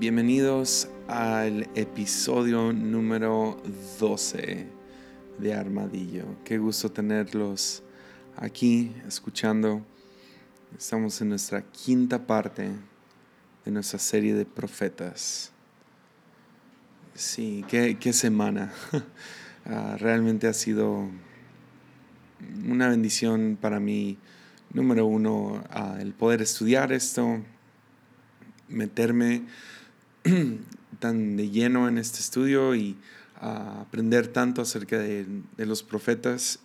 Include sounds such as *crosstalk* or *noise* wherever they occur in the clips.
Bienvenidos al episodio número 12 de Armadillo. Qué gusto tenerlos aquí escuchando. Estamos en nuestra quinta parte de nuestra serie de profetas. Sí, qué, semana. *laughs* Ah, realmente ha sido una bendición para mí, número uno, ah, el poder estudiar esto, meterme *clears throat* tan de lleno en este estudio y aprender tanto acerca de, los profetas,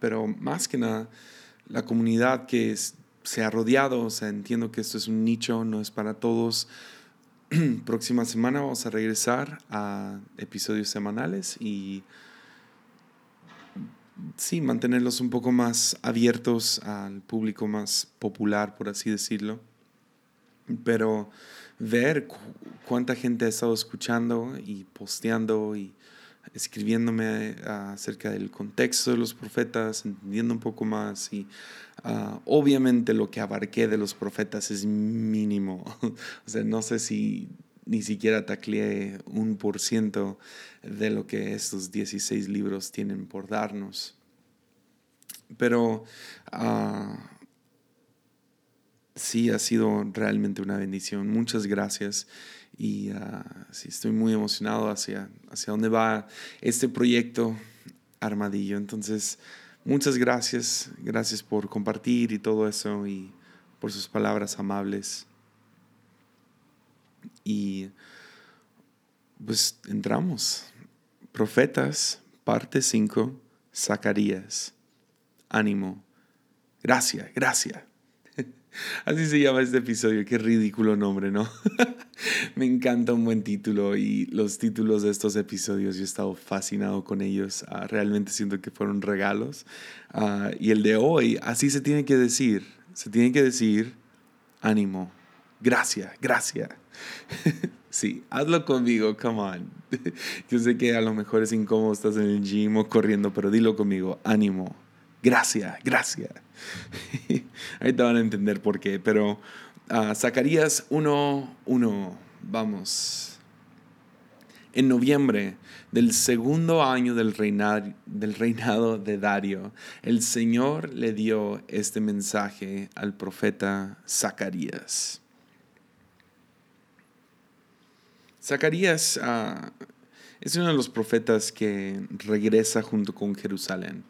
pero más que nada la comunidad que se ha rodeado, o sea, entiendo que esto es un nicho, no es para todos. *clears throat* Próxima semana vamos a regresar a episodios semanales y sí, mantenerlos un poco más abiertos al público más popular, por así decirlo. Pero ver cuánta gente ha estado escuchando y posteando y escribiéndome ah, acerca del contexto de los profetas, entendiendo un poco más y ah, obviamente lo que abarqué de los profetas es mínimo. *laughs* o sea, no sé si ni siquiera tacleé un por ciento de lo que estos 16 libros tienen por darnos. Pero uh, sí ha sido realmente una bendición. Muchas gracias y ah, sí, estoy muy emocionado hacia, hacia dónde va este proyecto Armadillo. Entonces, muchas gracias, gracias por compartir y todo eso y por sus palabras amables. Y pues entramos. Profetas, parte 5, Zacarías. Ánimo. Gracias, gracias. Así se llama este episodio, qué ridículo nombre, ¿no? *laughs* Me encanta un buen título y los títulos de estos episodios, yo he estado fascinado con ellos, ah, realmente siento que fueron regalos. Ah, y el de hoy, así se tiene que decir, se tiene que decir ánimo, gracias, gracias. *laughs* sí, hazlo conmigo, come on. *laughs* yo sé que a lo mejor es incómodo, estás en el gym o corriendo, pero dilo conmigo, ánimo, gracias, gracias. *laughs* Ahorita van a entender por qué, pero uh, Zacarías 1.1, vamos. En noviembre del segundo año del, del reinado de Dario, el Señor le dio este mensaje al profeta Zacarías. Zacarías ah, es uno de los profetas que regresa junto con Jerusalén.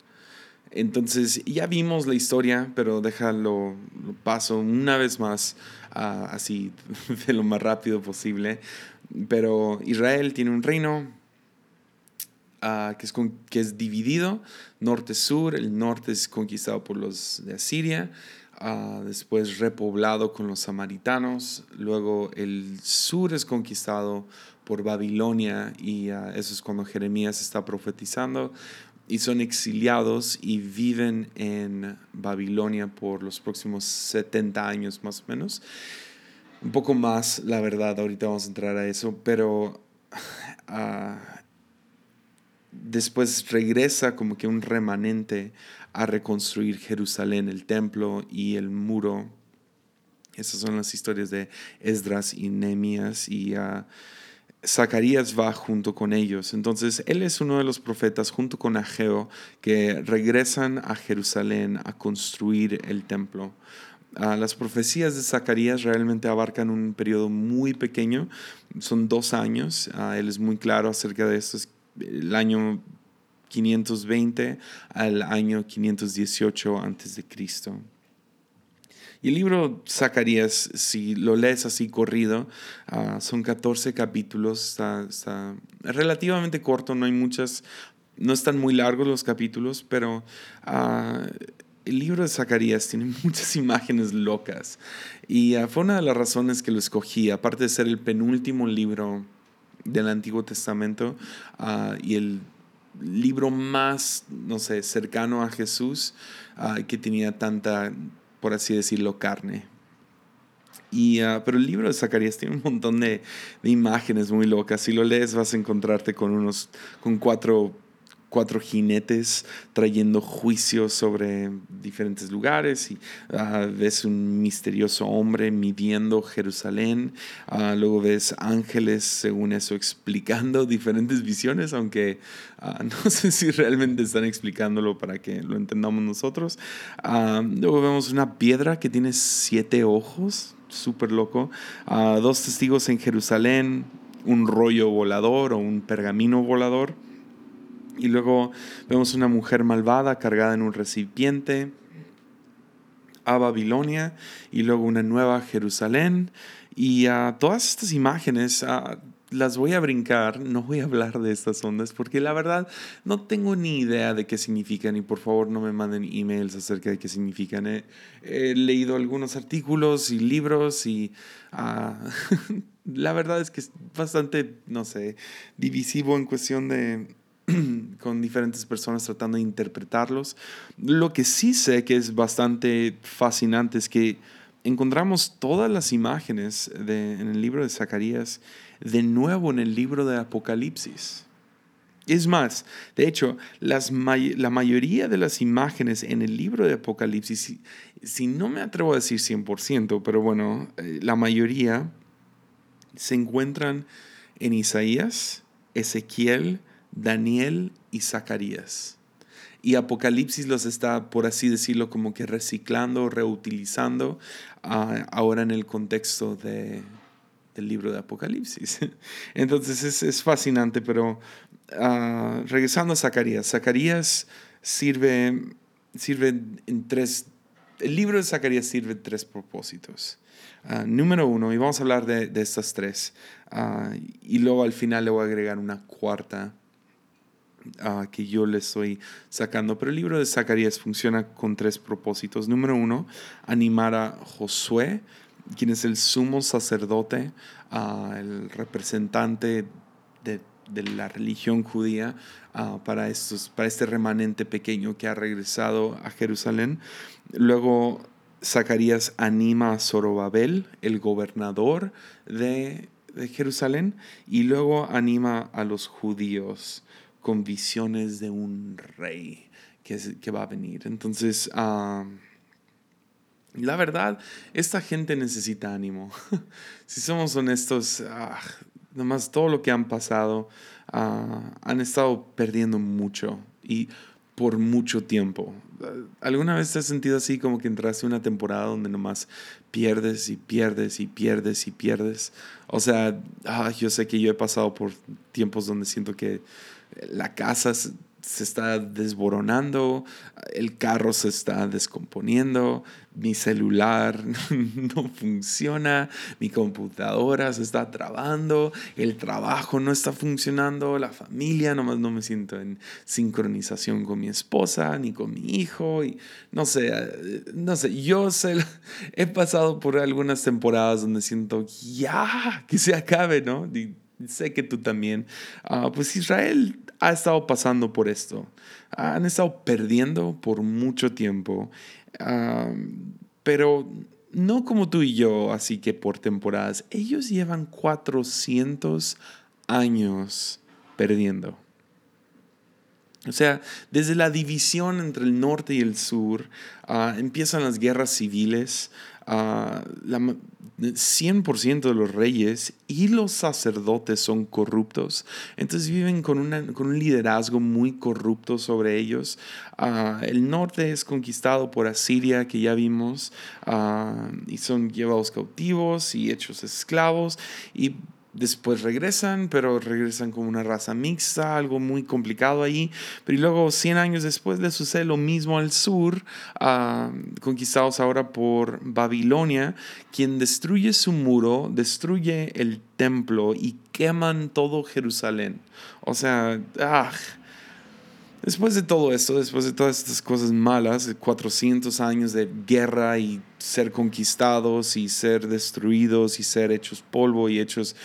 Entonces ya vimos la historia, pero déjalo, lo paso una vez más, así *laughs* de lo más rápido posible. Pero Israel tiene un reino uh, que, es que es dividido, norte-sur, el norte es conquistado por los de Asiria, uh, después repoblado con los samaritanos, luego el sur es conquistado por Babilonia y eso es cuando Jeremías está profetizando y son exiliados y viven en Babilonia por los próximos 70 años más o menos. Un poco más, la verdad, ahorita vamos a entrar a eso, pero uh, después regresa como que un remanente a reconstruir Jerusalén, el templo y el muro. Esas son las historias de Esdras y Nehemías y uh, Zacarías va junto con ellos. Entonces, él es uno de los profetas junto con Ageo que regresan a Jerusalén a construir el templo. Ah, las profecías de Zacarías realmente abarcan un periodo muy pequeño, son dos años. Ah, él es muy claro acerca de esto, es el año 520 al año 518 antes de Cristo. Y el libro Zacarías, si lo lees así corrido, ah, son 14 capítulos, está, relativamente corto, no hay muchas, no están muy largos los capítulos, pero ah, el libro de Zacarías tiene *laughs* muchas imágenes locas. Y ah, fue una de las razones que lo escogí, aparte de ser el penúltimo libro del Antiguo Testamento y el libro más, no sé, cercano a Jesús, que tenía tanta por así decirlo, carne. Y, ah, pero el libro de Zacarías tiene un montón de, imágenes muy locas. Si lo lees vas a encontrarte con unos, con cuatro, cuatro jinetes trayendo juicios sobre diferentes lugares y ah, ves un misterioso hombre midiendo Jerusalén. Ah, luego ves ángeles, según eso, explicando *laughs* diferentes visiones, aunque ah, *laughs* no sé si realmente están explicándolo para que lo entendamos nosotros. luego vemos una piedra que tiene siete ojos, súper loco. dos testigos en Jerusalén, un rollo volador o un pergamino volador y luego vemos una mujer malvada cargada en un recipiente a Babilonia y luego una nueva Jerusalén. Y a todas estas imágenes las voy a brincar, no voy a hablar de estas ondas porque la verdad no tengo ni idea de qué significan y por favor no me manden emails acerca de qué significan. He, leído algunos artículos y libros y ah, *laughs* la verdad es que es bastante, no sé, divisivo en cuestión de *clears throat* con diferentes personas tratando de interpretarlos. Lo que sí sé que es bastante fascinante es que encontramos todas las imágenes de, en el libro de Zacarías de nuevo en el libro de Apocalipsis. Es más, de hecho, las la mayoría de las imágenes en el libro de Apocalipsis, si, no me atrevo a decir 100%, pero bueno, eh, la mayoría se encuentran en Isaías, Ezequiel, Daniel y Zacarías. Y Apocalipsis los está, por así decirlo, como que reciclando, reutilizando ah, ahora en el contexto de, del libro de Apocalipsis. *laughs* Entonces es, es fascinante, pero ah, regresando a Zacarías, Zacarías sirve, sirve en tres, el libro de Zacarías sirve en tres propósitos. Ah, número uno, y vamos a hablar de, de estas tres, y luego al final le voy a agregar una cuarta que yo le estoy sacando. Pero el libro de Zacarías funciona con tres propósitos. Número uno, animar a Josué, quien es el sumo sacerdote, el representante de, la religión judía, para, estos, para este remanente pequeño que ha regresado a Jerusalén. Luego, Zacarías anima a Zorobabel, el gobernador de, de Jerusalén, y luego anima a los judíos con visiones de un rey que, va a venir. Entonces, la verdad, esta gente necesita ánimo. *laughs* si somos honestos, ah, nomás todo lo que han pasado, ah, han estado perdiendo mucho y por mucho tiempo. ¿Alguna vez te has sentido así como que entraste una temporada donde nomás pierdes y pierdes y pierdes y pierdes? O sea, ah, yo sé que yo he pasado por tiempos donde siento que la casa se está desboronando, el carro se está descomponiendo, mi celular *laughs* no funciona, mi computadora se está trabando, el trabajo no está funcionando, la familia, nomás no me siento en sincronización con mi esposa ni con mi hijo y no sé, no sé, yo sé, he pasado por algunas temporadas donde siento ya que se acabe, ¿no? Sé que tú también, ah, pues Israel ha estado pasando por esto. Han estado perdiendo por mucho tiempo, ah, pero no como tú y yo, así que por temporadas. Ellos llevan 400 años perdiendo. O sea, desde la división entre el norte y el sur, ah, empiezan las guerras civiles, uh, 100% de los reyes y los sacerdotes son corruptos. Entonces viven con, un liderazgo muy corrupto sobre ellos. Ah, el norte es conquistado por Asiria, que ya vimos, ah, y son llevados cautivos y hechos esclavos. Y después regresan, pero regresan como una raza mixta, algo muy complicado ahí. Pero luego, 100 años después, le sucede lo mismo al sur, ah, conquistados ahora por Babilonia, quien destruye su muro, destruye el templo y queman todo Jerusalén. O sea, ah, Después de todo esto, después de todas estas cosas malas, 400 años de guerra y ser conquistados y ser destruidos y ser hechos polvo y hechos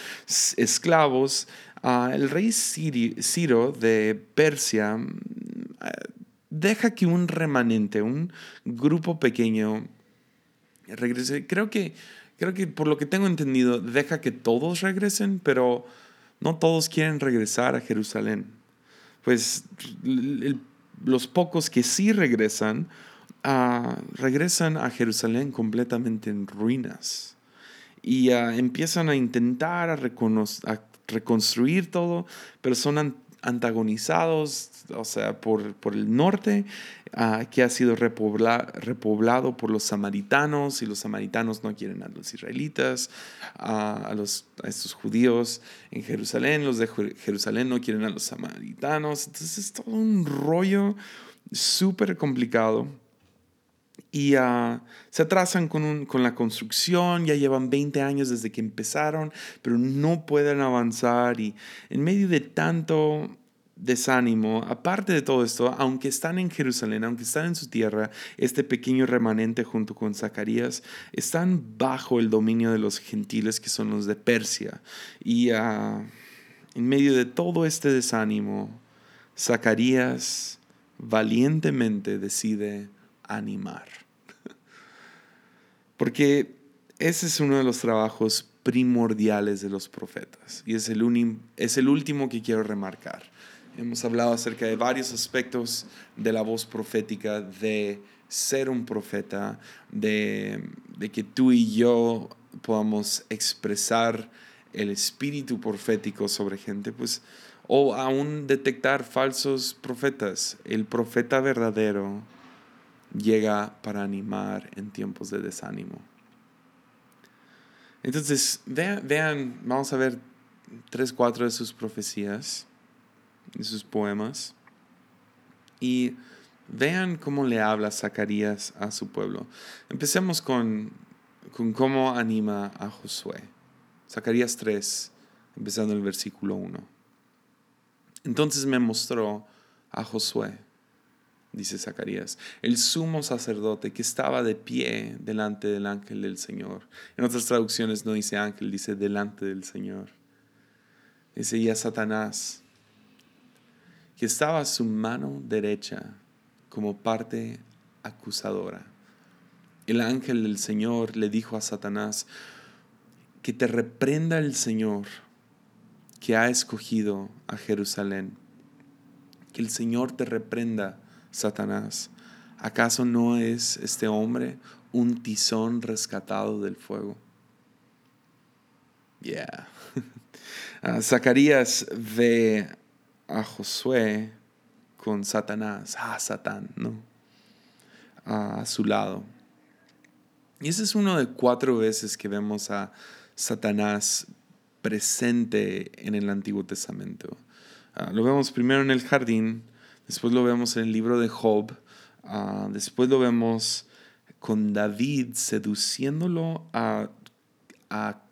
esclavos, ah, el rey Ciro de Persia mm, deja que un remanente, un grupo pequeño regrese. Creo que, creo que por lo que tengo entendido, deja que todos regresen, pero no todos quieren regresar a Jerusalén. pues los pocos que sí regresan, ah, regresan a Jerusalén completamente en ruinas y ah, empiezan a intentar a, a, reconstruir todo, pero son antagonizados, o sea, por, por el norte, uh, que ha sido repoblado por los samaritanos, y los samaritanos no quieren a los israelitas, uh, a, los, a estos judíos en Jerusalén, los de Jerusalén no quieren a los samaritanos, entonces es todo un rollo súper complicado y uh, se atrasan con, con, la construcción, ya llevan 20 años desde que empezaron, pero no pueden avanzar y en medio de tanto desánimo, aparte de todo esto, aunque están en Jerusalén, aunque están en su tierra, este pequeño remanente junto con Zacarías, están bajo el dominio de los gentiles que son los de Persia. Y uh, en medio de todo este desánimo, Zacarías valientemente decide animar. Porque ese es uno de los trabajos primordiales de los profetas y es el, es el último que quiero remarcar. Hemos hablado acerca de varios aspectos de la voz profética, de ser un profeta, de, de que tú y yo podamos expresar el espíritu profético sobre gente, pues, o aún detectar falsos profetas. El profeta verdadero llega para animar en tiempos de desánimo. Entonces, vean, vamos a ver tres, cuatro de sus profecías, de sus poemas, y vean cómo le habla Zacarías a su pueblo. Empecemos con, con cómo anima a Josué. Zacarías 3, empezando el versículo 1. Entonces me mostró a Josué dice Zacarías, el sumo sacerdote que estaba de pie delante del ángel del Señor. En otras traducciones no dice ángel, dice delante del Señor. Dice ya Satanás, que estaba a su mano derecha como parte acusadora. El ángel del Señor le dijo a Satanás, que te reprenda el Señor que ha escogido a Jerusalén. Que el Señor te reprenda Satanás, ¿acaso no es este hombre un tizón rescatado del fuego? Yeah. *laughs* Ah, Zacarías ve a Josué con Satanás, ah, Satán, ¿no? a su lado. Y ese es uno de cuatro veces que vemos a Satanás presente en el Antiguo Testamento. Ah, lo vemos primero en el jardín, Después lo vemos en el libro de Job. Ah, después lo vemos con David seduciéndolo a,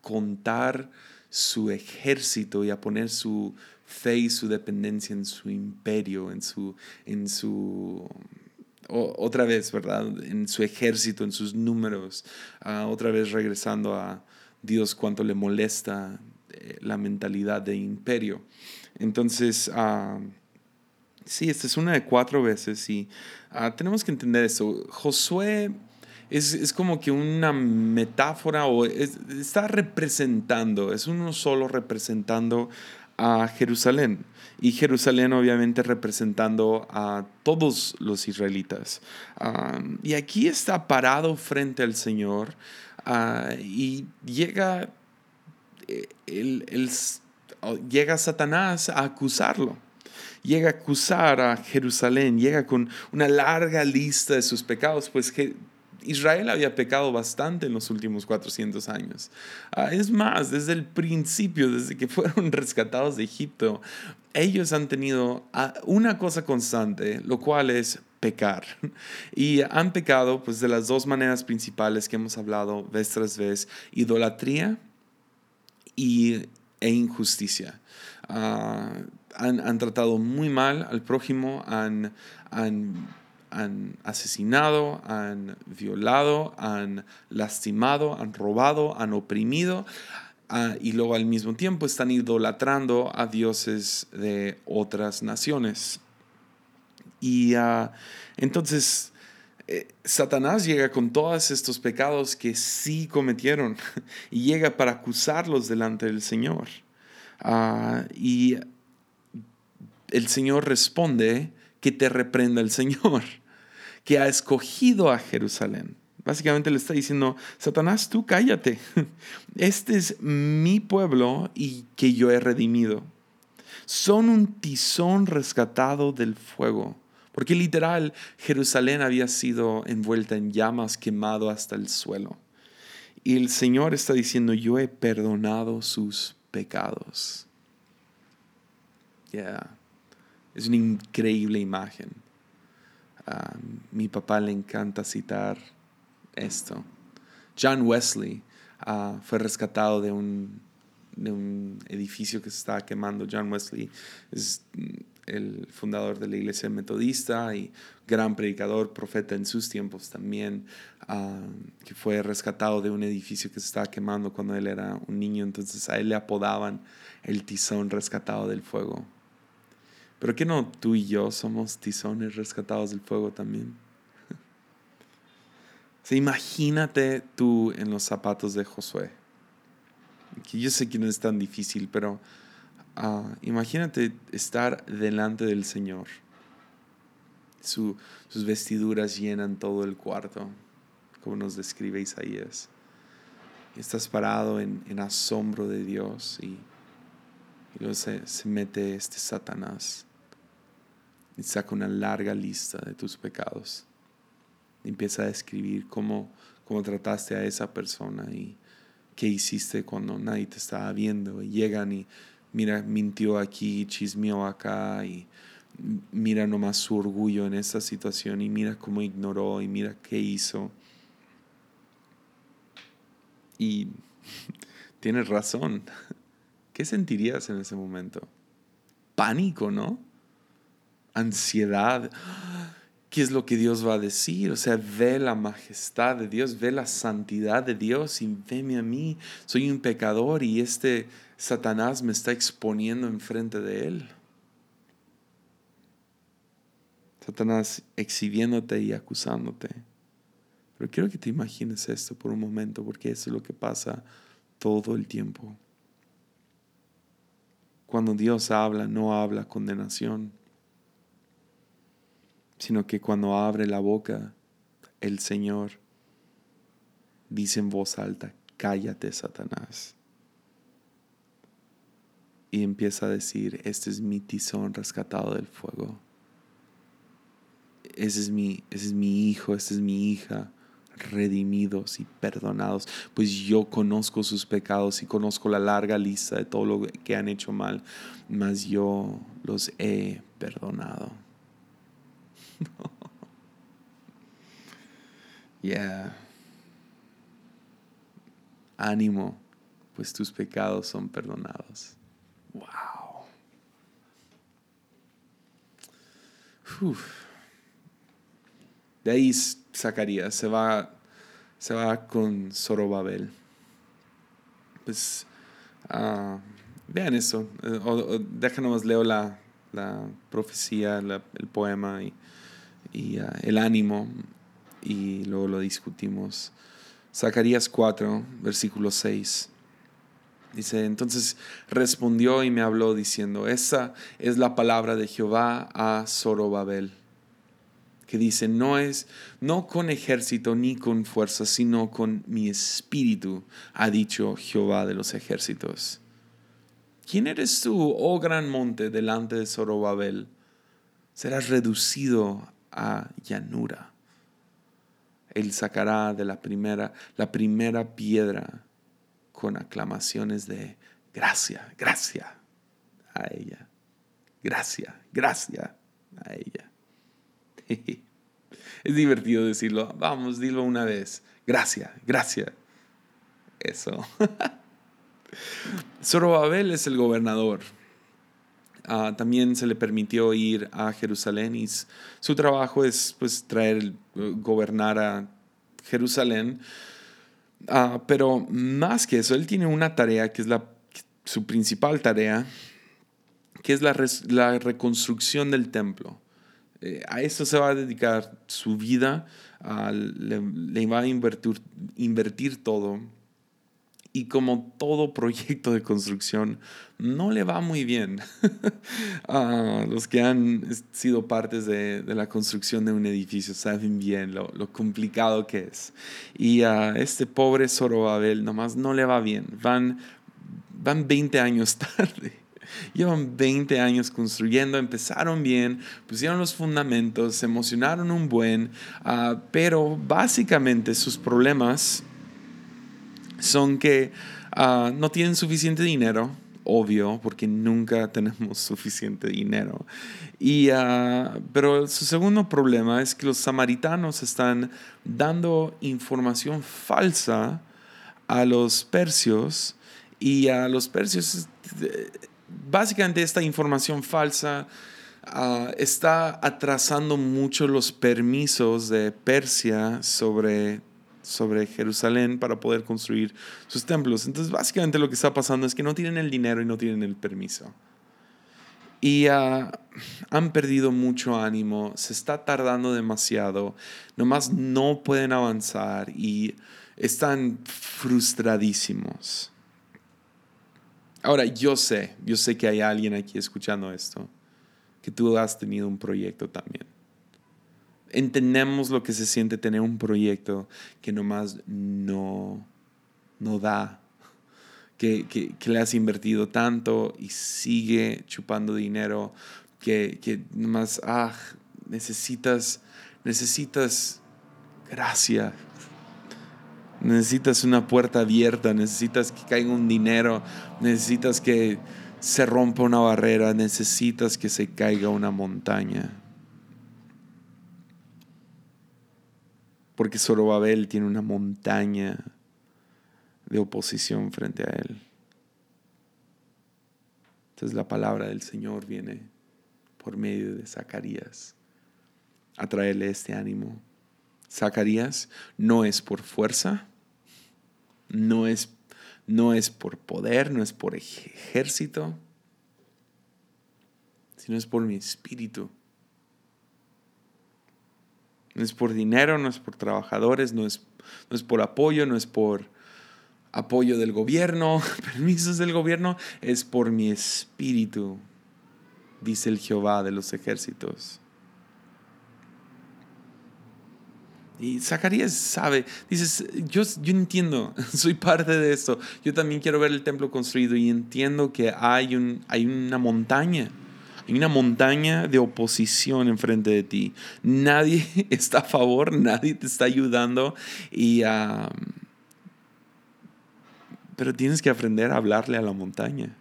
contar su ejército y a poner su fe y su dependencia en su imperio, en su, en su otra vez, ¿verdad? En su ejército, en sus números, ah, otra vez regresando a Dios cuánto le molesta eh, la mentalidad de imperio. Entonces, uh, Sí, esta es una de cuatro veces y ah, tenemos que entender eso. Josué es, como que una metáfora o está representando, es uno solo representando a Jerusalén y Jerusalén obviamente representando a todos los israelitas. Y aquí está parado frente al Señor ah, y llega, eh, el, llega Satanás a acusarlo llega a acusar a Jerusalén, llega con una larga lista de sus pecados, pues que Israel había pecado bastante en los últimos 400 años. Ah, es más, desde el principio, desde que *laughs* fueron rescatados de Egipto, ellos han tenido ah, una cosa constante, lo cual es pecar. *laughs* Y han pecado pues de las dos maneras principales que hemos hablado vez tras vez, idolatría y, e injusticia. Ah, han, tratado muy mal al prójimo, han, han, asesinado, han violado, han lastimado, han robado, han oprimido. Ah, y luego al mismo tiempo están idolatrando a dioses de otras naciones. Y ah, entonces eh, Satanás llega con todos estos pecados que sí cometieron *laughs* y llega para acusarlos delante del Señor. Ah, y el Señor responde que te reprenda el Señor, *laughs* que ha escogido a Jerusalén. Básicamente le está diciendo, Satanás, tú cállate. *laughs* Este es mi pueblo y que yo he redimido. Son un tizón rescatado del fuego. Porque literal, Jerusalén había sido envuelta en llamas, quemado hasta el suelo. Y el Señor está diciendo, yo he perdonado sus pecados. Yeah. Es una increíble imagen. A mi papá le encanta citar esto. John Wesley ah, fue rescatado de un, de un edificio que se estaba quemando. John Wesley es el fundador de la iglesia metodista y gran predicador, profeta en sus tiempos también, ah, que fue rescatado de un edificio que se estaba quemando cuando él era un niño. Entonces a él le apodaban el tizón rescatado del fuego. Pero que no tú y yo somos tizones rescatados del fuego también. *laughs* imagínate tú en los zapatos de Josué. Que yo sé que no es tan difícil, pero ah, imagínate estar delante del Señor. sus vestiduras llenan todo el cuarto, como nos describe Isaías. estás parado en, asombro de Dios y, luego se, se mete este Satanás y saca una larga lista de tus pecados. empieza a describir cómo, cómo trataste a esa persona y qué hiciste cuando nadie te estaba viendo. Y llegan y mira, mintió aquí, chismeó acá y mira nomás su orgullo en esa situación y mira cómo ignoró y mira qué hizo. Y *laughs* tienes razón. *laughs* ¿Qué sentirías en ese momento? Pánico, ¿no? Ansiedad. ¿Qué es lo que Dios va a decir? O sea, ve la majestad de Dios, ve la santidad de Dios y veme a mí. Soy un pecador y este Satanás me está exponiendo enfrente de él. Satanás exhibiéndote y acusándote. Pero quiero que te imagines esto por un momento, porque eso es lo que pasa todo el tiempo. Cuando Dios habla, no habla condenación sino que cuando abre la boca, el Señor dice en voz alta, cállate Satanás. Y empieza a decir, este es mi tizón rescatado del fuego. Ese es mi, ese es mi hijo, esta es mi hija, redimidos y perdonados. Pues yo conozco sus pecados y conozco la larga lista de todo lo que han hecho mal, mas yo los he perdonado. *laughs* yeah. Ánimo, pues tus pecados son perdonados. Wow. De ahí Zacarías se va, se va con Zorobabel. Pues uh, vean eso. Uh, déjanos leo la, la profecía, el poema y y ah, el ánimo y luego lo discutimos. Zacarías 4, versículo 6. Dice, entonces respondió y me habló diciendo, esa es la palabra de Jehová a Zorobabel, que dice, no es, no con ejército ni con fuerza, sino con mi espíritu, ha dicho Jehová de los ejércitos. ¿Quién eres tú, oh gran monte, delante de Zorobabel? Serás reducido a llanura. Él sacará de la primera, la primera piedra con aclamaciones de gracia, gracia a ella. Gracia, gracia a ella. *laughs* Es divertido decirlo. Vamos, dilo una vez. Gracia, gracia. Eso. *laughs* Zorobabel es el gobernador Ah, también se le permitió ir a Jerusalén y su trabajo es pues traer, gobernar a Jerusalén. Ah, pero más que eso, él tiene una tarea que es la, su principal tarea, que es la, la reconstrucción del templo. Eh, a eso se va a dedicar su vida, le, le, va a invertir, invertir todo Y como todo proyecto de construcción, no le va muy bien. *laughs* a los que han sido partes de, la construcción de un edificio saben bien lo, complicado que es. Y a este pobre Zorobabel nomás no le va bien. Van, van 20 años *laughs* tarde. Llevan 20 años construyendo, empezaron bien, pusieron los fundamentos, se emocionaron un buen, ah, pero básicamente sus problemas son que ah, no tienen suficiente dinero, obvio, porque nunca tenemos *laughs* suficiente dinero. Y, ah, pero su segundo problema es que los samaritanos están dando información falsa a los persios y a los persios básicamente esta información falsa ah, está atrasando mucho los permisos de Persia sobre, sobre Jerusalén para poder construir sus templos. Entonces básicamente lo que está pasando es que no tienen el dinero y no tienen el permiso. Y ah, han perdido mucho ánimo, se está tardando demasiado, nomás no pueden avanzar y están frustradísimos. Ahora, yo sé, yo sé que hay alguien aquí escuchando esto, que tú has tenido un proyecto también. Entendemos lo que se siente tener un proyecto que nomás no, no da, que, que, le has invertido tanto y sigue chupando dinero, que, que nomás, ah, necesitas, necesitas gracia, Necesitas una puerta abierta, necesitas que caiga un dinero, necesitas que se rompa una barrera, necesitas que se caiga una montaña. Porque Zorobabel tiene una montaña de oposición frente a él. Entonces la palabra del Señor viene por medio de Zacarías a traerle este ánimo. Zacarías no es por fuerza, no es, no es por poder, no es por ejército, sino es por mi espíritu. No es por dinero, no es por trabajadores, no es, no es por apoyo, no es por apoyo del gobierno, *laughs* permisos del gobierno, es por mi espíritu, dice el Jehová de los ejércitos. Y Zacarías sabe, dices, yo, yo entiendo, *laughs* soy parte de esto, yo también quiero ver el templo construido y entiendo que hay, un, hay una montaña, hay una montaña de oposición enfrente de ti. Nadie *laughs* está a favor, nadie te está ayudando, y, pero tienes que aprender a hablarle a la montaña,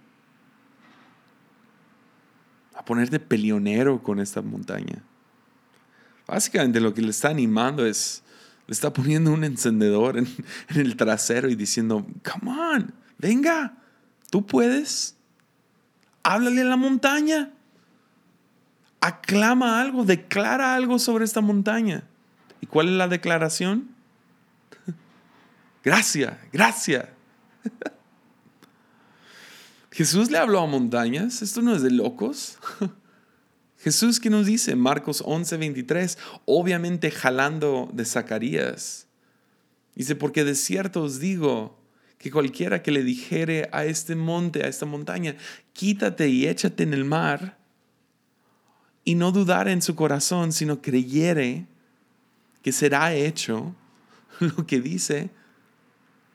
a ponerte peleonero con esta montaña. Básicamente lo que le está animando es, le está poniendo un encendedor en, *laughs* el trasero y diciendo, come on, venga, tú puedes. Háblale a la montaña. Aclama algo, declara algo sobre esta montaña. ¿Y cuál es la declaración? Gracias, gracias. Jesús le habló a montañas. Esto no es de locos. Jesús que nos dice, Marcos 11:23, obviamente jalando de Zacarías. Dice, porque de cierto os digo que cualquiera que le dijere a este monte, a esta montaña, quítate y échate en el mar, y no dudar en su corazón, sino creyere que será hecho *laughs* lo que dice,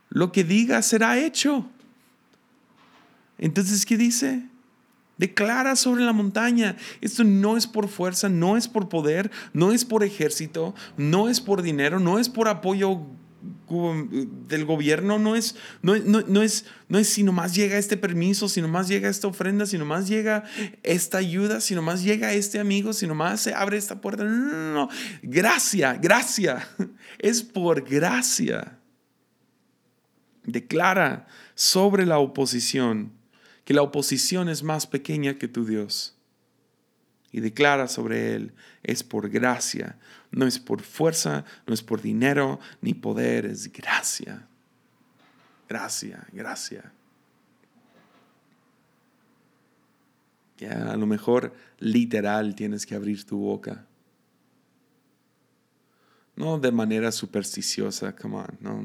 lo que diga será hecho. Entonces, ¿qué dice? Declara sobre la montaña. Esto no es por fuerza, no es por poder, no es por ejército, no es por dinero, no es por apoyo del gobierno, no es, no, no, es, no es si nomás llega este permiso, si nomás llega esta ofrenda, si nomás llega esta ayuda, si nomás llega este amigo, si nomás se abre esta puerta. No, no, no, no. Gracia, gracia. *laughs* Es por gracia. Declara sobre la oposición que la oposición es más pequeña que tu Dios. Y declara sobre él, es por gracia, no es por fuerza, no es por dinero ni poder, es gracia. Gracia, gracia. Ya a lo mejor literal tienes que abrir tu boca. No de manera supersticiosa, come on, no,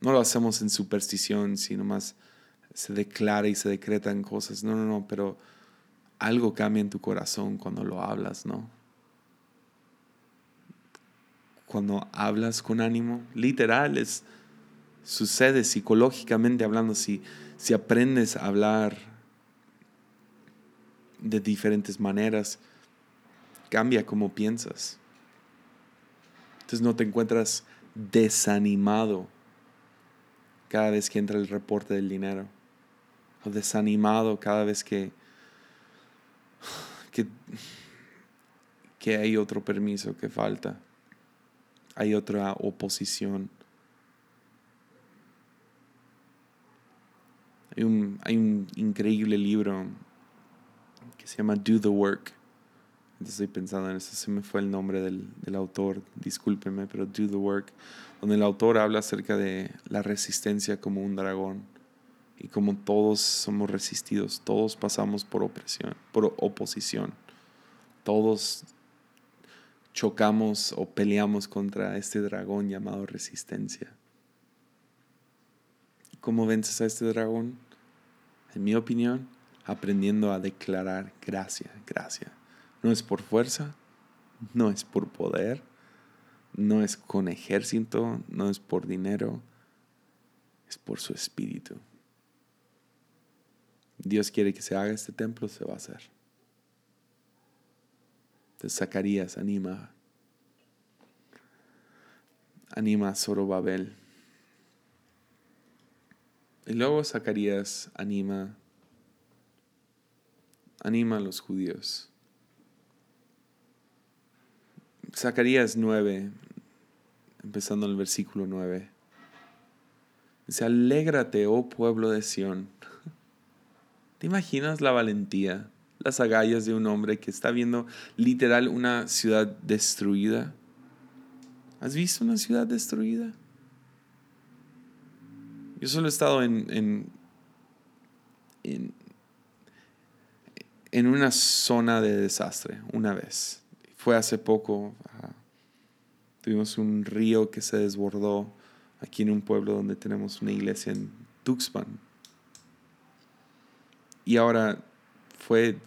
no lo hacemos en superstición, sino más se declara y se decretan cosas. No, no, no, pero algo cambia en tu corazón cuando lo hablas, ¿no? Cuando hablas con ánimo, literal, es, sucede psicológicamente hablando, si, si aprendes a hablar de diferentes maneras, cambia cómo piensas. Entonces no te encuentras desanimado cada vez que entra el reporte del dinero. O desanimado cada vez que, que, que hay otro permiso que falta. Hay otra oposición. Hay un, hay un increíble libro que se llama Do the Work estoy pensando en eso, se me fue el nombre del, del autor, discúlpeme, pero Do the Work, donde el autor habla acerca de la resistencia como un dragón y como todos somos resistidos, todos pasamos por opresión, por oposición, todos chocamos o peleamos contra este dragón llamado resistencia. ¿Cómo vences a este dragón? En mi opinión, aprendiendo a declarar gracia, gracia no es por fuerza, no es por poder, no es con ejército, no es por dinero, es por su espíritu. Dios quiere que se haga este templo, se va a hacer. Entonces Zacarías anima, anima a Zorobabel. Y luego Zacarías anima, anima a los judíos. Zacarías 9, empezando en el versículo 9. Dice, alégrate, oh pueblo de Sión. ¿Te imaginas la valentía, las agallas de un hombre que está viendo literal una ciudad destruida? ¿Has visto una ciudad destruida? Yo solo he estado en, en, en, en una zona de desastre una vez fue hace poco. tuvimos un río que se desbordó aquí en un pueblo donde tenemos una iglesia en Tuxpan. Y ahora fue,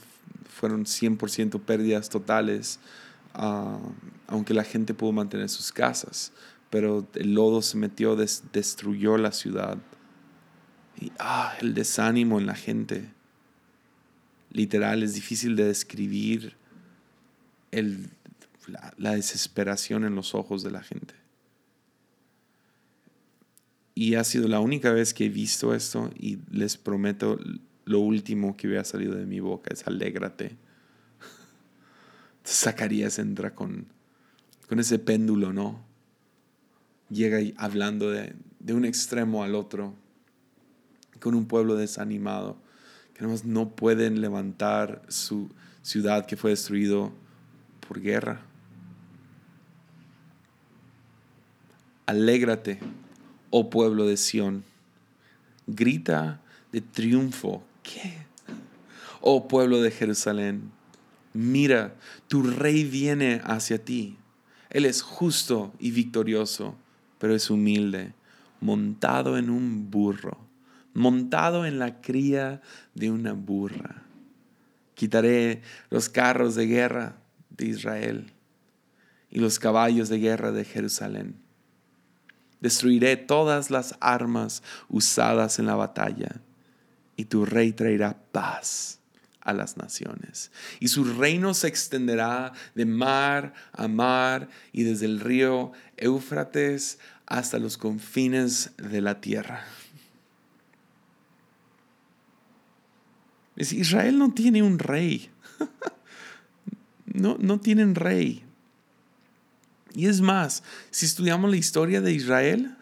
fueron 100% pérdidas totales, ah, aunque la gente pudo mantener sus casas. Pero el lodo se metió, destruyó la ciudad. Y ah, el desánimo en la gente. Literal, es difícil de describir el, la, desesperación en los ojos de la gente. Y ha sido la única vez que he visto esto y les prometo lo último que hubiera salido de mi boca es alégrate. Zacarías entra con, con ese péndulo, ¿no? Llega hablando de, de un extremo al otro, con un pueblo desanimado, que no pueden levantar su ciudad que fue destruido por guerra. Alégrate, oh pueblo de Sión. Grita de triunfo. ¿Qué? Oh pueblo de Jerusalén. Mira, tu rey viene hacia ti. Él es justo y victorioso, pero es humilde, montado en un burro, montado en la cría de una burra. Quitaré los carros de guerra de Israel y los caballos de guerra de Jerusalén. Destruiré todas las armas usadas en la batalla y tu rey traerá paz a las naciones. Y su reino se extenderá de mar a mar y desde el río Éufrates hasta los confines de la tierra. Israel no tiene un rey. *laughs* no, no tienen rey. Y es más, si estudiamos la historia de Israel,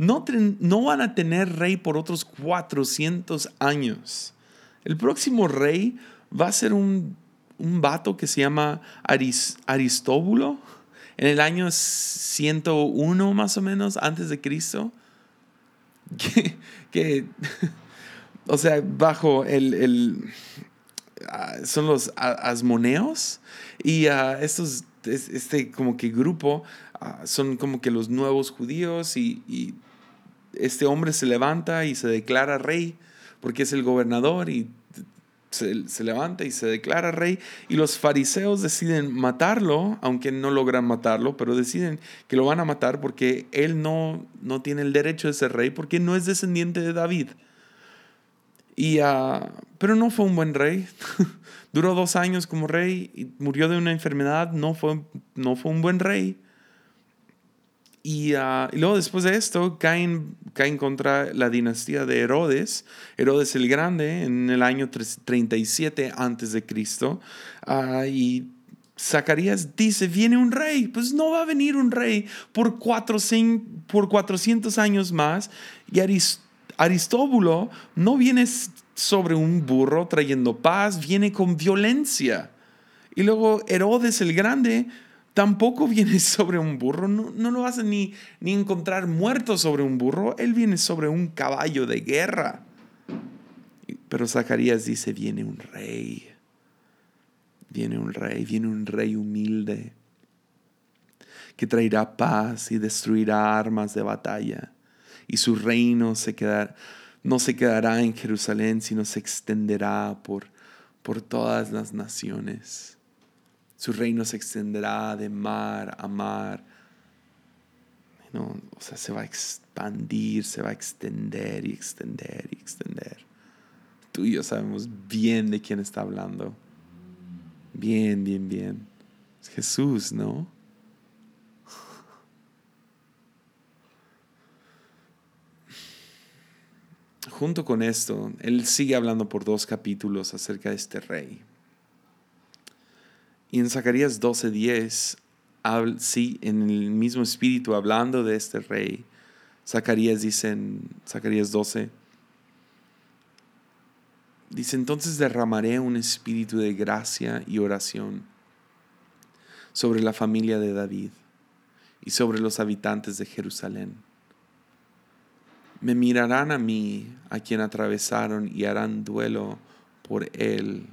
no, van a tener rey por otros 400 años. El próximo rey va a ser un, un vato que se llama Aristóbulo en el año 101 más o menos antes de Cristo. Que, *laughs* o sea, bajo el Ah, son los asmoneos y uh, estos, este como que grupo ah, son como que los nuevos judíos y, este hombre se levanta y se declara rey porque es el gobernador y se, levanta y se declara rey y los fariseos deciden matarlo, aunque no logran matarlo, pero deciden que lo van a matar porque él no, no tiene el derecho de ser rey porque no es descendiente de David. Y, ah, pero no fue un buen rey. *laughs* Duró dos años como rey y murió de una enfermedad. No fue, no fue un buen rey. Ah, y, luego después de esto caen, caen contra la dinastía de Herodes, Herodes el Grande, en el año 37 antes de Cristo. Ah, y Zacarías dice, viene un rey. Pues no va a venir un rey por, por 400 años más. Y Aristóbulo no viene sobre un burro trayendo paz, viene con violencia. Y luego Herodes el Grande tampoco viene *laughs* sobre un burro, no, no lo vas a ni, ni encontrar muerto sobre un burro, él viene sobre un caballo de guerra. Pero Zacarías dice, viene un rey, viene un rey, viene un rey humilde que traerá paz y destruirá armas de batalla. Y su reino se quedará, no se quedará en Jerusalén, sino se extenderá por, por todas las naciones. Su reino se extenderá de mar a mar. o sea, se va a expandir, se va a extender y extender y extender. Tú y yo sabemos bien de quién está hablando. Bien, bien, bien. Es Jesús, ¿no? Junto con esto, él sigue hablando por dos capítulos acerca de este rey. Y en Zacarías 12:10, sí, en el mismo espíritu, hablando de este rey, Zacarías dice en Zacarías 12, dice, entonces derramaré un espíritu de gracia y oración sobre la familia de David y sobre los habitantes de Jerusalén. Me mirarán a mí, a quien atravesaron, y harán duelo por él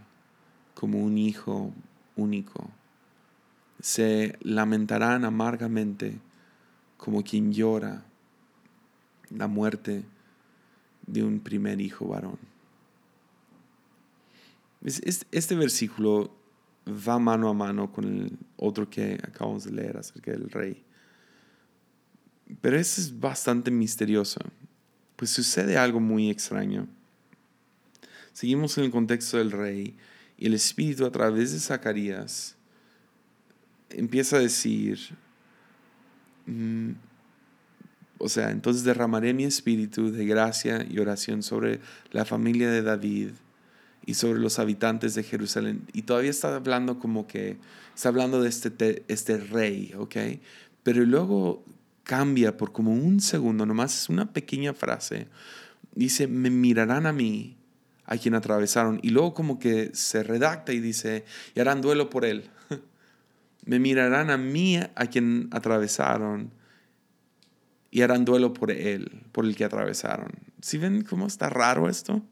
como un hijo único. Se lamentarán amargamente como quien llora la muerte de un primer hijo varón. Este versículo va mano a mano con el otro que acabamos de leer acerca del rey. Pero ese es bastante misterioso, pues sucede algo muy extraño. Seguimos en el contexto del rey y el Espíritu a través de Zacarías empieza a decir, mm, o sea, entonces derramaré mi espíritu de gracia y oración sobre la familia de David y sobre los habitantes de Jerusalén. Y todavía está hablando como que, está hablando de este, este rey, ¿ok? Pero luego cambia por como un segundo, nomás es una pequeña frase. Dice, me mirarán a mí a quien atravesaron. Y luego como que se redacta y dice, y harán duelo por él. *laughs* Me mirarán a mí a quien atravesaron y harán duelo por él, por el que atravesaron. ¿Sí ven cómo está raro esto?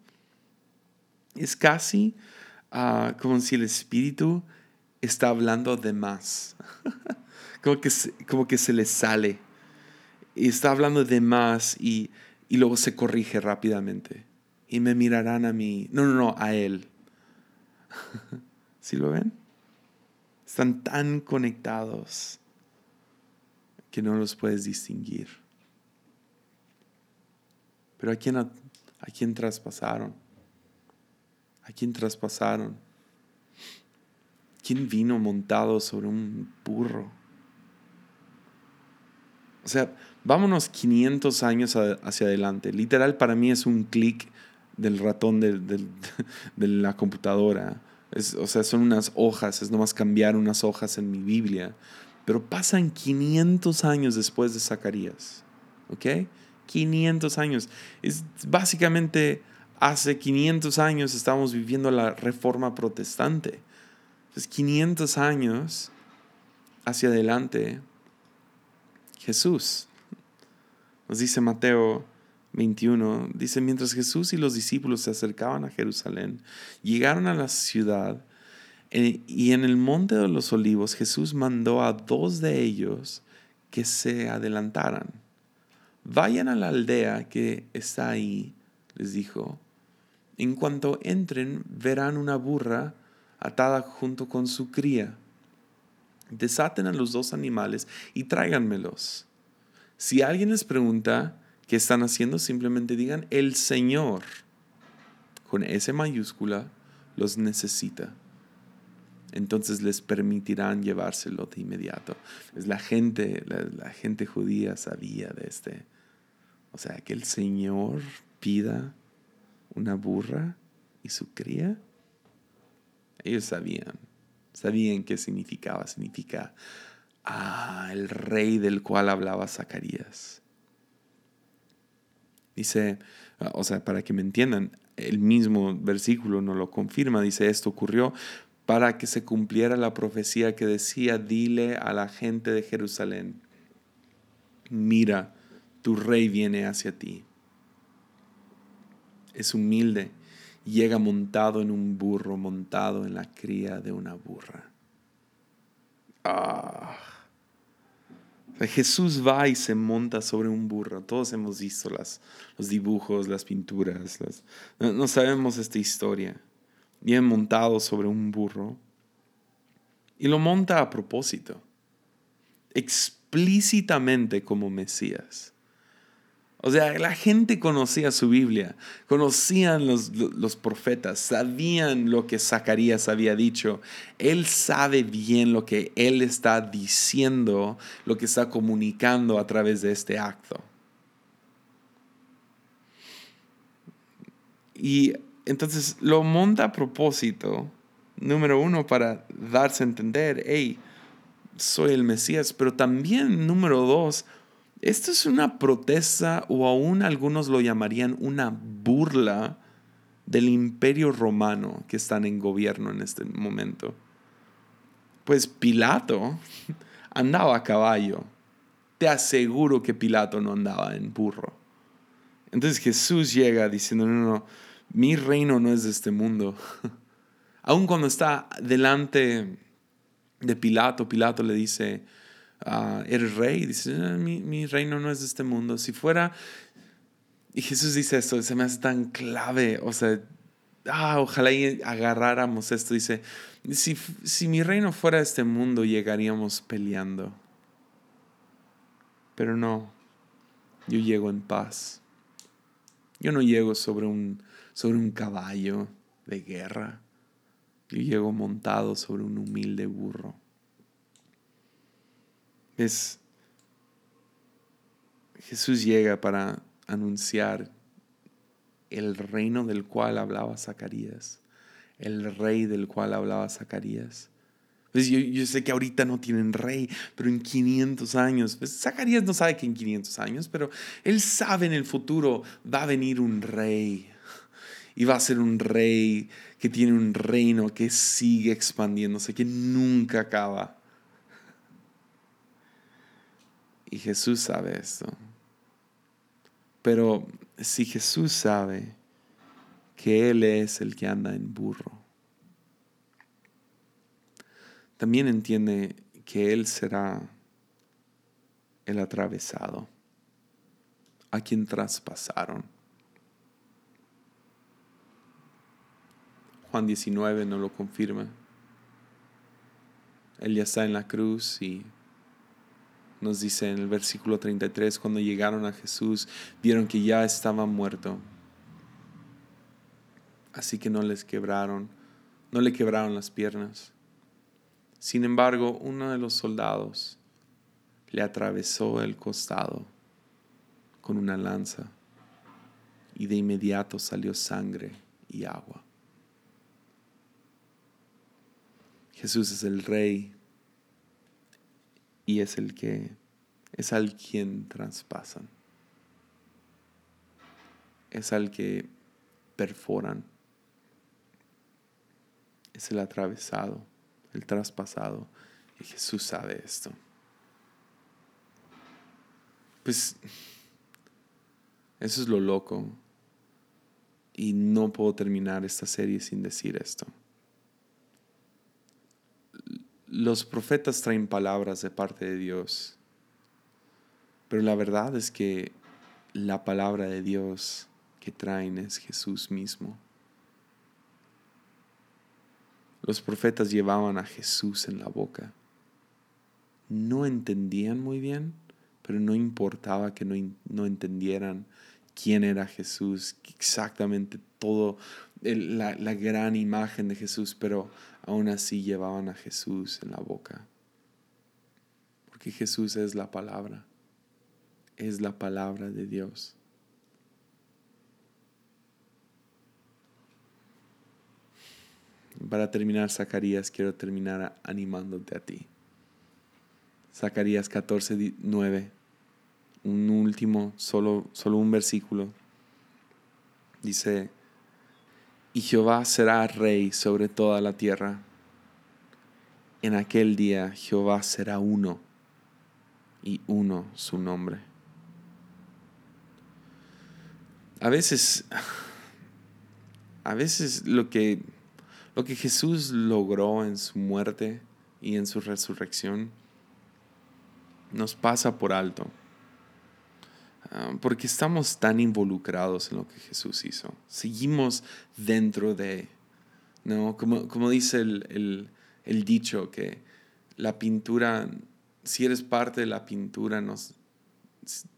Es casi ah, como si el Espíritu está hablando de más. *laughs* como, que, como que se le sale. Y está hablando de más y, y luego se corrige rápidamente y me mirarán a mí. No, no, no, a Él. *laughs* ¿Sí lo ven? Están tan conectados que no los puedes distinguir. Pero ¿a quién, a, quién traspasaron? ¿A quién traspasaron? ¿Quién vino montado sobre un burro? O sea, vámonos 500 años hacia adelante. Literal para mí es un clic del ratón de, *laughs* de, la computadora. o sea, son unas hojas, es nomás cambiar unas hojas en mi Biblia. Pero pasan 500 años después de Zacarías. ¿Ok? 500 años. Es básicamente hace 500 años estamos viviendo la reforma protestante. Entonces, 500 años hacia adelante, Jesús. Nos dice Mateo 21, dice, mientras Jesús y los discípulos se acercaban a Jerusalén, llegaron a la ciudad eh, y en el monte de los olivos Jesús mandó a dos de ellos que se adelantaran vayan a la aldea que está ahí, les dijo. En cuanto entren, verán una burra atada junto con su cría. Desaten a los dos animales y tráiganmelos. Si alguien les pregunta qué están haciendo, simplemente digan, el Señor, con S mayúscula, los necesita. Entonces les permitirán llevárselo de inmediato. La gente, la, gente judía sabía de este. O sea, que el Señor pida una burra y su cría. Ellos sabían, sabían qué significaba. Significa, ah, el rey del cual hablaba Zacarías. Dice, o sea, para que me entiendan, el mismo versículo no lo confirma. Dice, esto ocurrió para que se cumpliera la profecía que decía, dile a la gente de Jerusalén, mira, tu rey viene hacia ti. Es humilde, llega montado en un burro, montado en la cría de una burra. Ah. Jesús va y se monta sobre un burro. Todos hemos visto las, los dibujos, las pinturas. no, sabemos esta historia. Bien montado sobre un burro. Y lo monta a propósito. Explícitamente como Mesías. O sea, la gente conocía su Biblia, conocían los, los, profetas, sabían lo que Zacarías había dicho. Él sabe bien lo que él está diciendo, lo que está comunicando a través de este acto. Y entonces lo monta a propósito, número uno, para darse a entender, hey, soy el Mesías, pero también, número dos, esto es una protesta o aún algunos lo llamarían una burla del imperio romano que están en gobierno en este momento. Pues Pilato *laughs* andaba a caballo. Te aseguro que Pilato no andaba en burro. Entonces Jesús llega diciendo, no, no, mi reino no es de este mundo. *laughs* Aún cuando está delante de Pilato, Pilato le dice, uh, eres rey. Dice, ah, mi, reino no es de este mundo. Si fuera... Y Jesús dice esto, se me hace tan clave. O sea, ah, ojalá agarráramos esto. Dice, si, si mi reino fuera de este mundo, llegaríamos peleando. Pero no, yo llego en paz. Yo no llego sobre un, sobre un caballo de guerra. Yo llego montado sobre un humilde burro. Es Jesús llega para anunciar el reino del cual hablaba Zacarías, el rey del cual hablaba Zacarías. Pues yo, sé que ahorita no tienen rey, pero en 500 años, pues Zacarías no sabe que en 500 años, pero él sabe en el futuro va a venir un rey. Y va a ser un rey que tiene un reino que sigue expandiéndose, que nunca acaba. Y Jesús sabe esto. Pero si Jesús sabe que Él es el que anda en burro, también entiende que Él será el atravesado, a quien traspasaron. Juan 19 no lo confirma. Él ya está en la cruz y nos dice en el versículo 33, cuando llegaron a Jesús, vieron que ya estaba muerto. Así que no les quebraron, no le quebraron las piernas. Sin embargo, uno de los soldados le atravesó el costado con una lanza y de inmediato salió sangre y agua. Jesús es el rey y es el que es al quien traspasan. Es al que perforan. Es el atravesado, el traspasado. Y Jesús sabe esto. Pues eso es lo loco. Y no puedo terminar esta serie sin decir esto los profetas traen palabras de parte de Dios, pero la verdad es que la palabra de Dios que traen es Jesús mismo. Los profetas llevaban a Jesús en la boca. No entendían muy bien, pero no importaba que no, no entendieran quién era Jesús, exactamente todo, la, la gran imagen de Jesús, pero aún así llevaban a Jesús en la boca. Porque Jesús es la palabra, es la palabra de Dios. Para terminar Zacarías, quiero terminar animándote a ti. Zacarías 14, 9 un último, solo, solo un versículo. Dice, y Jehová será rey sobre toda la tierra. En aquel día Jehová será uno y uno su nombre. A veces, a veces lo que, lo que Jesús logró en su muerte y en su resurrección nos pasa por alto. Ah, porque estamos tan involucrados en lo que Jesús hizo. Seguimos dentro de, ¿no? Como, como dice el, dicho, que la pintura, si eres parte de la pintura, no,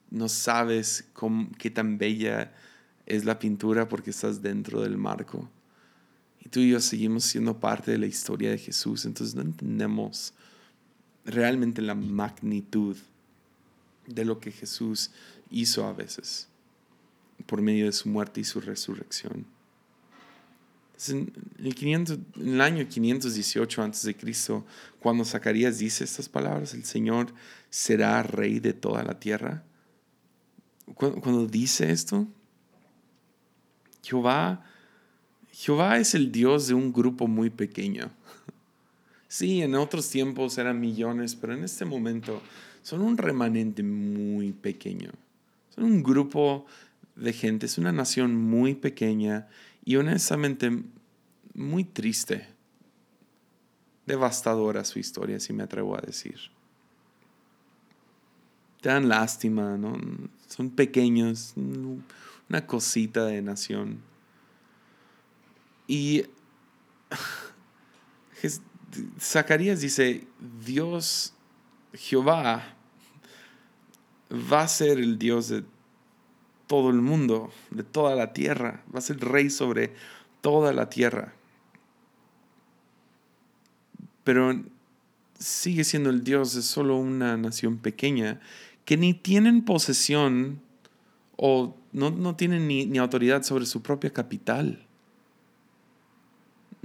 no sabes qué tan bella es la pintura porque estás dentro del marco. Y tú y yo seguimos siendo parte de la historia de Jesús, entonces no entendemos realmente la magnitud de lo que Jesús hizo a veces por medio de su muerte y su resurrección. En el, 500, en el año 518 a.C., cuando Zacarías dice estas palabras, el Señor será rey de toda la tierra. Cuando, dice esto, Jehová, Jehová es el Dios de un grupo muy pequeño. *laughs* Sí, en otros tiempos eran millones, pero en este momento son un remanente muy pequeño. Un grupo de gente, es una nación muy pequeña y honestamente muy triste. Devastadora su historia, si me atrevo a decir. Te dan lástima, ¿no? Son pequeños, una cosita de nación. Y *sighs* Zacarías dice, Dios, Jehová, va a ser el Dios de todo el mundo, de toda la tierra, va a ser rey sobre toda la tierra. Pero sigue siendo el Dios de solo una nación pequeña que ni tienen posesión o no, tienen ni, ni, autoridad sobre su propia capital.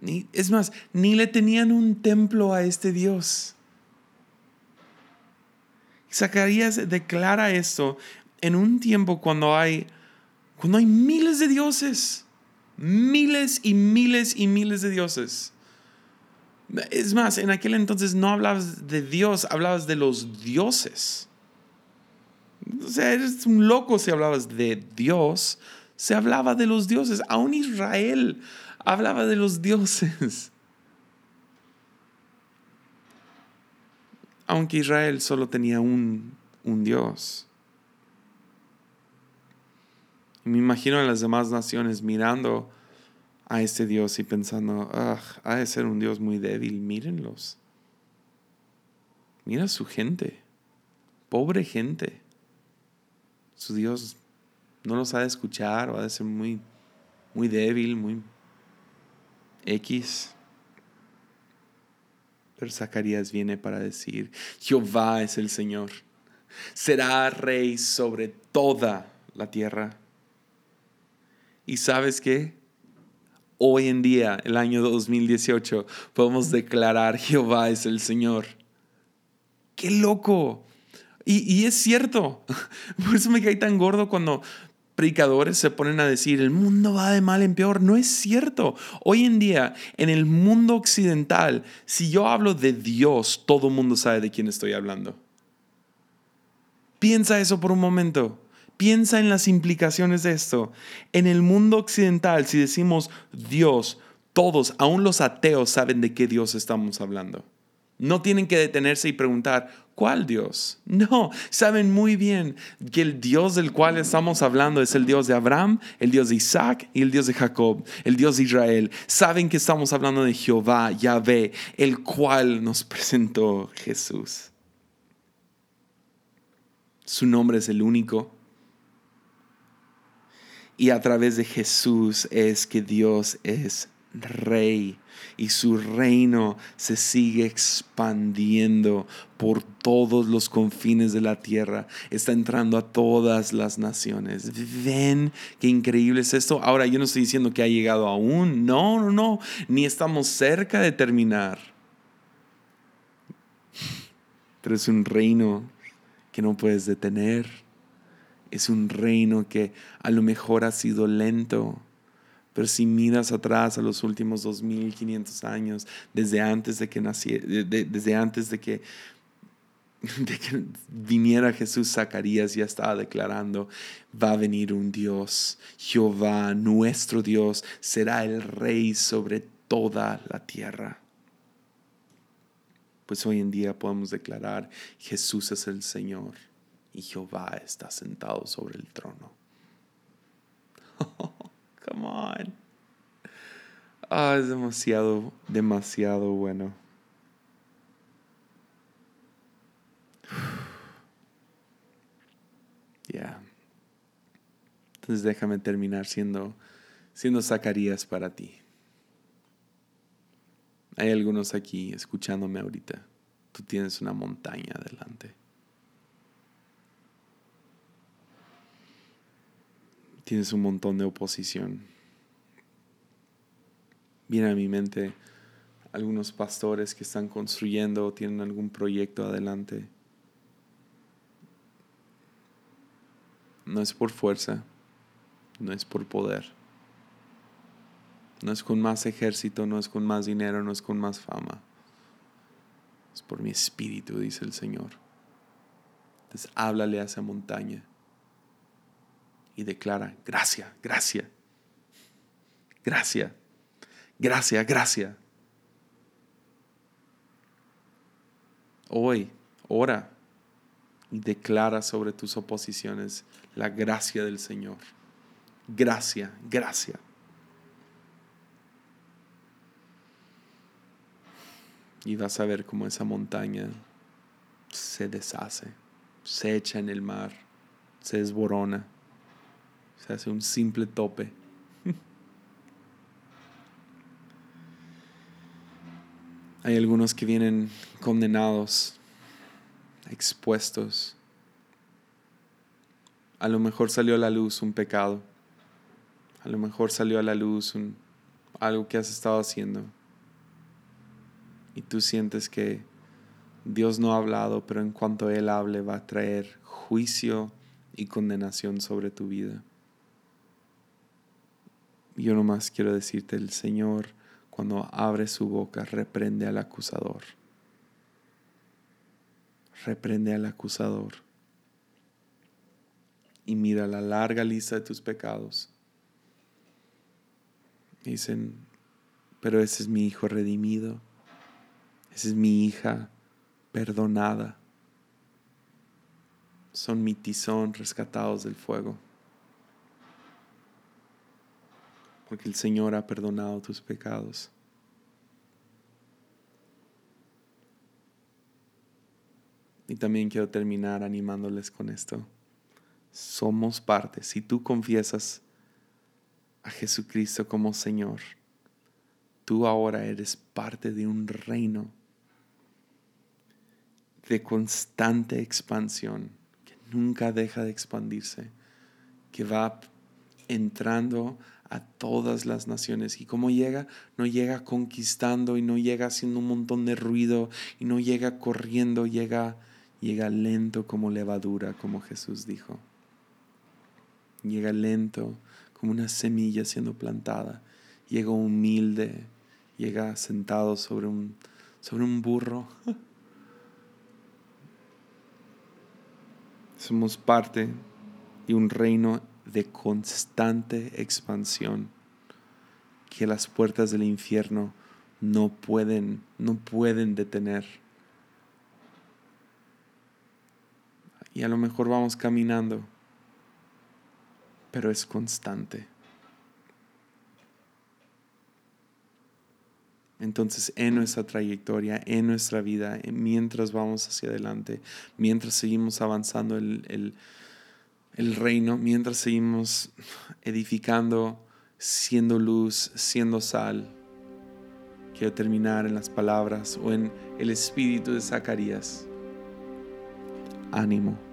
Ni, es más, ni le tenían un templo a este Dios. Zacarías declara esto en un tiempo cuando hay, cuando hay miles de dioses, miles y miles y miles de dioses. Es más, en aquel entonces no hablabas de Dios, hablabas de los dioses. O sea, eres un loco si hablabas de Dios, se hablaba de los dioses. Aún Israel hablaba de los dioses. Aunque Israel solo tenía un, Dios. me imagino a las demás naciones mirando a este Dios y pensando, ah, ha de ser un Dios muy débil, mírenlos. Mira su gente, pobre gente. Su Dios no los ha de escuchar o ha de ser muy, muy débil, muy X. Pero Zacarías viene para decir, Jehová es el Señor, será rey sobre toda la tierra. ¿Y sabes qué? Hoy en día, el año 2018, podemos declarar Jehová es el Señor. ¡Qué loco! Y, y, es cierto. *laughs* Por eso me caí tan gordo cuando predicadores se ponen a decir, el mundo va de mal en peor. No es cierto. Hoy en día, en el mundo occidental, si yo hablo de Dios, todo el mundo sabe de quién estoy hablando. Piensa eso por un momento. Piensa en las implicaciones de esto. En el mundo occidental, si decimos Dios, todos, aún los ateos, saben de qué Dios estamos hablando. No tienen que detenerse y preguntar, ¿Cuál Dios? No, saben muy bien que el Dios del cual estamos hablando es el Dios de Abraham, el Dios de Isaac y el Dios de Jacob, el Dios de Israel. Saben que estamos hablando de Jehová, Yahvé, el cual nos *laughs* presentó Jesús. Su nombre es el único. Y a través de Jesús es que Dios es rey y su reino se sigue expandiendo por todos los confines de la tierra. Está entrando a todas las naciones. ¿Ven qué increíble es esto? Ahora yo no estoy diciendo que ha llegado aún. No, no, no. Ni estamos cerca de terminar. Pero es un reino que no puedes detener. Es un reino que a lo mejor ha sido lento pero si miras atrás a los últimos 2500 años, desde antes de que desde antes de que, *laughs* de que viniera Jesús, Zacarías ya estaba declarando, va a venir un Dios, Jehová, nuestro Dios, será el rey sobre toda la tierra. Pues hoy en día podemos declarar, Jesús es el Señor y Jehová está sentado sobre el trono. *laughs* Come on. Ah, es demasiado, demasiado bueno. *sighs* Ya. Entonces déjame terminar siendo, siendo Zacarías para ti. Hay algunos aquí escuchándome ahorita. Tú tienes una montaña adelante. Tienes un montón de oposición. Viene a mi mente algunos pastores que están construyendo o tienen algún proyecto adelante. No es por fuerza, no es por poder, no es con más ejército, no es con más dinero, no es con más fama. Es por mi espíritu, dice el Señor. Entonces háblale a esa montaña y declara, gracias, gracias, gracias, gracias, gracias. Hoy, ora y declara sobre tus oposiciones la gracia del Señor. Gracia, gracia. Y vas a ver cómo esa montaña se deshace, se echa en el mar, se desborona se hace un simple tope. *laughs* Hay algunos que vienen condenados, expuestos. A lo mejor salió a la luz un pecado. A lo mejor salió a la luz un, algo que has estado haciendo. Y tú sientes que Dios no ha hablado, pero en cuanto Él hable va a traer juicio y condenación sobre tu vida. Yo nomás quiero decirte, el Señor cuando abre su boca reprende al acusador. Reprende al acusador. Y mira la larga lista de tus pecados. Dicen, pero ese es mi hijo redimido. Esa es mi hija perdonada. Son mi tizón rescatados del fuego. Porque el Señor ha perdonado tus pecados. Y también quiero terminar animándoles con esto. Somos parte. Si tú confiesas a Jesucristo como Señor, tú ahora eres parte de un reino de constante expansión, que nunca deja de expandirse, que va entrando a todas las naciones. ¿Y cómo llega? No llega conquistando y no llega haciendo un montón de ruido y no llega corriendo, llega, llega lento como levadura, como Jesús dijo. Llega lento como una semilla siendo plantada. Llega humilde, llega sentado sobre un, sobre un burro. *laughs* Somos parte de un reino de constante expansión que las puertas del infierno no pueden, no pueden detener. Y a lo mejor vamos caminando, pero es constante. Entonces, en nuestra trayectoria, en nuestra vida, mientras vamos hacia adelante, mientras seguimos avanzando el, el, reino, mientras seguimos edificando, siendo luz, siendo sal, quiero terminar en las palabras o en el espíritu de Zacarías. Ánimo.